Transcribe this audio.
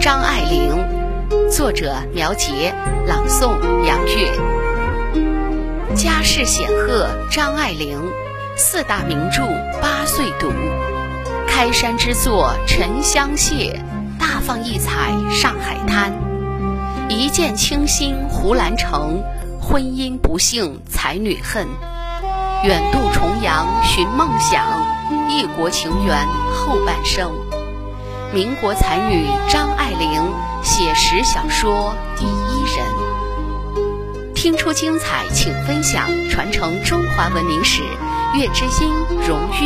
张爱玲，作者苗杰，朗诵杨月。家世显赫，张爱玲，四大名著八岁读，开山之作《沉香屑》，大放异彩《上海滩》，一见倾心胡兰成，婚姻不幸才女恨，远渡重洋寻梦想，异国情缘后半生。民国才女张爱玲写实小说第一人，听出精彩，请分享，传承中华文明史。月之音荣誉。